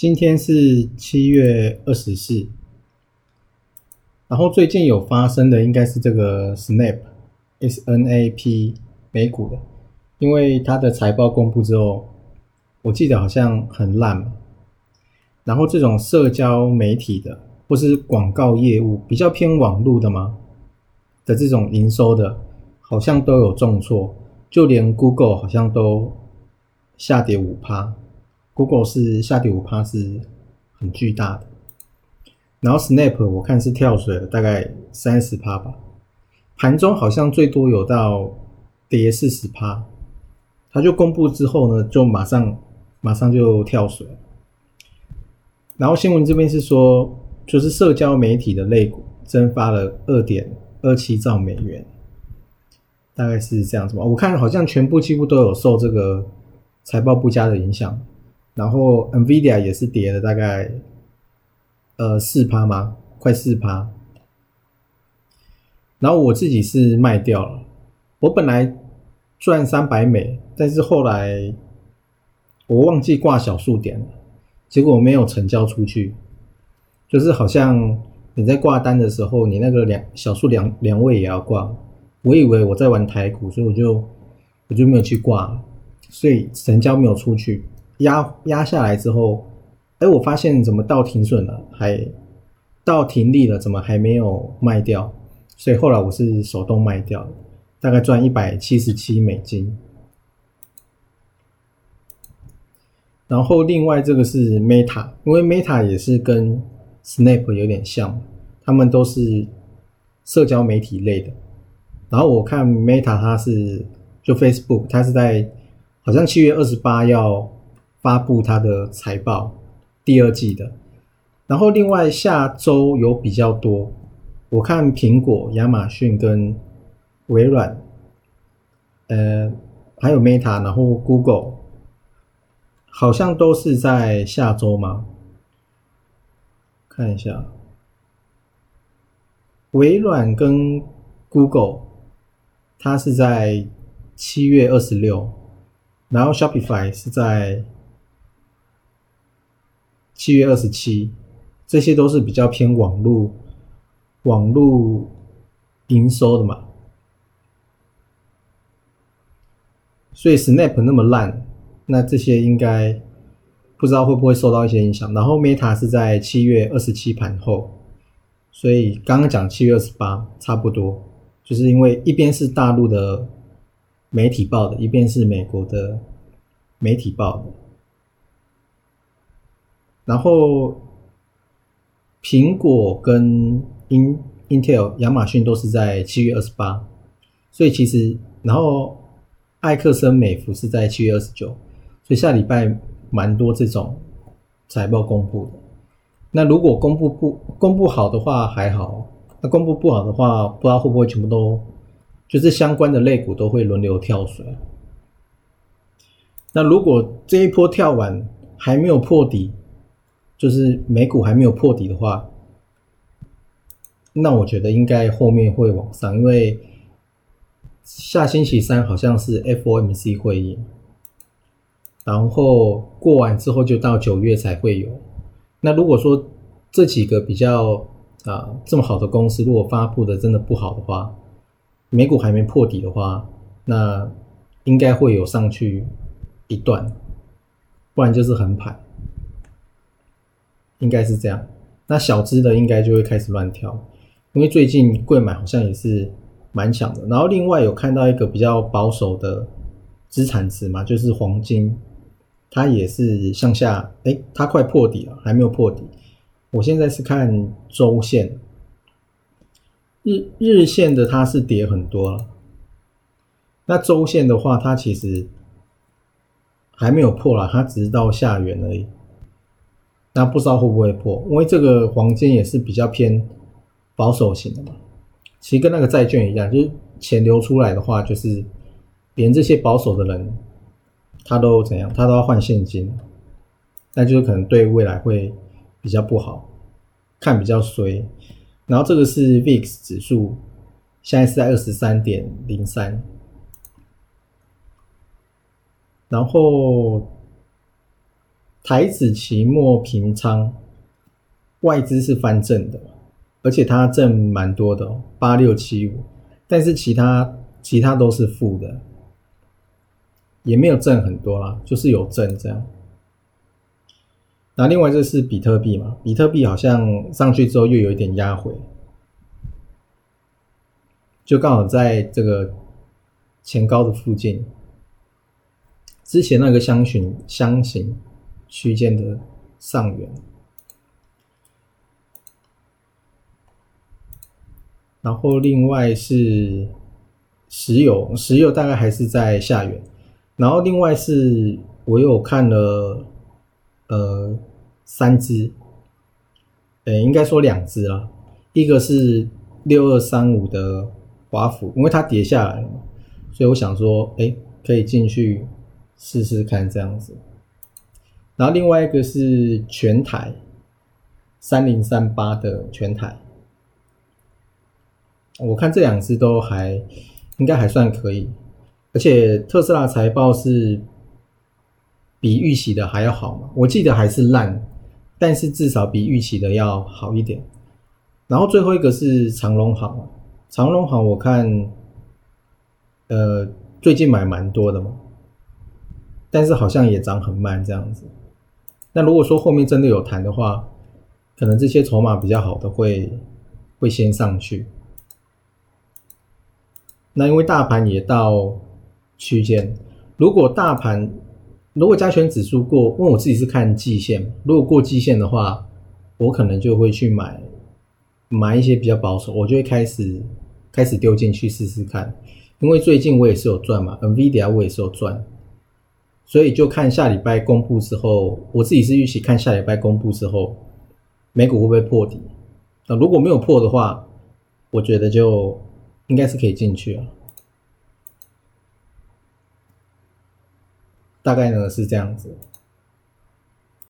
今天是七月二十四，然后最近有发生的应该是这个 Snap，S N A P 美股的，因为它的财报公布之后，我记得好像很烂，然后这种社交媒体的或是广告业务比较偏网络的吗的这种营收的，好像都有重挫，就连 Google 好像都下跌五趴。Google 是下跌五趴，是很巨大的。然后 Snap 我看是跳水了，大概三十趴吧。盘中好像最多有到跌四十趴。它就公布之后呢，就马上马上就跳水。然后新闻这边是说，就是社交媒体的类股蒸发了二点二七兆美元，大概是这样子吧。我看好像全部几乎都有受这个财报不佳的影响。然后 Nvidia 也是跌了大概呃四趴吗？快四趴。然后我自己是卖掉了，我本来赚三百美，但是后来我忘记挂小数点了，结果没有成交出去。就是好像你在挂单的时候，你那个两小数两两位也要挂。我以为我在玩台股，所以我就我就没有去挂，所以成交没有出去。压压下来之后，哎，我发现怎么到停损了，还到停利了，怎么还没有卖掉？所以后来我是手动卖掉，大概赚一百七十七美金。然后另外这个是 Meta，因为 Meta 也是跟 Snap 有点像，他们都是社交媒体类的。然后我看 Meta 它是就 Facebook，它是在好像七月二十八要。发布它的财报，第二季的。然后另外下周有比较多，我看苹果、亚马逊跟微软，呃，还有 Meta，然后 Google，好像都是在下周吗？看一下，微软跟 Google，它是在七月二十六，然后 Shopify 是在。七月二十七，这些都是比较偏网络、网络营收的嘛，所以 Snap 那么烂，那这些应该不知道会不会受到一些影响。然后 Meta 是在七月二十七盘后，所以刚刚讲七月二十八差不多，就是因为一边是大陆的媒体报的，一边是美国的媒体报的。然后，苹果跟 In Intel、亚马逊都是在七月二十八，所以其实，然后艾克森美孚是在七月二十九，所以下礼拜蛮多这种财报公布的。那如果公布不公布好的话还好，那公布不好的话，不知道会不会全部都就是相关的类股都会轮流跳水。那如果这一波跳完还没有破底，就是美股还没有破底的话，那我觉得应该后面会往上，因为下星期三好像是 FOMC 会议，然后过完之后就到九月才会有。那如果说这几个比较啊这么好的公司，如果发布的真的不好的话，美股还没破底的话，那应该会有上去一段，不然就是横盘。应该是这样，那小资的应该就会开始乱跳，因为最近贵买好像也是蛮强的。然后另外有看到一个比较保守的资产值嘛，就是黄金，它也是向下，哎，它快破底了，还没有破底。我现在是看周线，日日线的它是跌很多了，那周线的话，它其实还没有破了，它只是到下缘而已。那不知道会不会破，因为这个黄金也是比较偏保守型的嘛。其实跟那个债券一样，就是钱流出来的话，就是连这些保守的人，他都怎样，他都要换现金，那就是可能对未来会比较不好，看比较衰。然后这个是 VIX 指数，现在是在二十三点零三，然后。台子期末平仓，外资是翻正的，而且它正蛮多的，八六七五，但是其他其他都是负的，也没有正很多啦，就是有正这样。那另外就是比特币嘛，比特币好像上去之后又有一点压回，就刚好在这个前高的附近，之前那个箱型箱型。区间的上缘，然后另外是石油，石油大概还是在下缘，然后另外是我有看了呃三只，呃应该说两只啊，一个是六二三五的华府，因为它跌下来了，所以我想说，哎，可以进去试试看这样子。然后另外一个是全台三零三八的全台，我看这两只都还应该还算可以，而且特斯拉财报是比预期的还要好嘛？我记得还是烂，但是至少比预期的要好一点。然后最后一个是长隆行，长隆行我看呃最近买蛮多的嘛，但是好像也涨很慢这样子。那如果说后面真的有谈的话，可能这些筹码比较好的会会先上去。那因为大盘也到区间，如果大盘如果加权指数过，因为我自己是看季线，如果过季线的话，我可能就会去买买一些比较保守，我就会开始开始丢进去试试看。因为最近我也是有赚嘛，NVIDIA 我也是有赚。所以就看下礼拜公布之后，我自己是预期看下礼拜公布之后，美股会不会破底？那如果没有破的话，我觉得就应该是可以进去了。大概呢是这样子。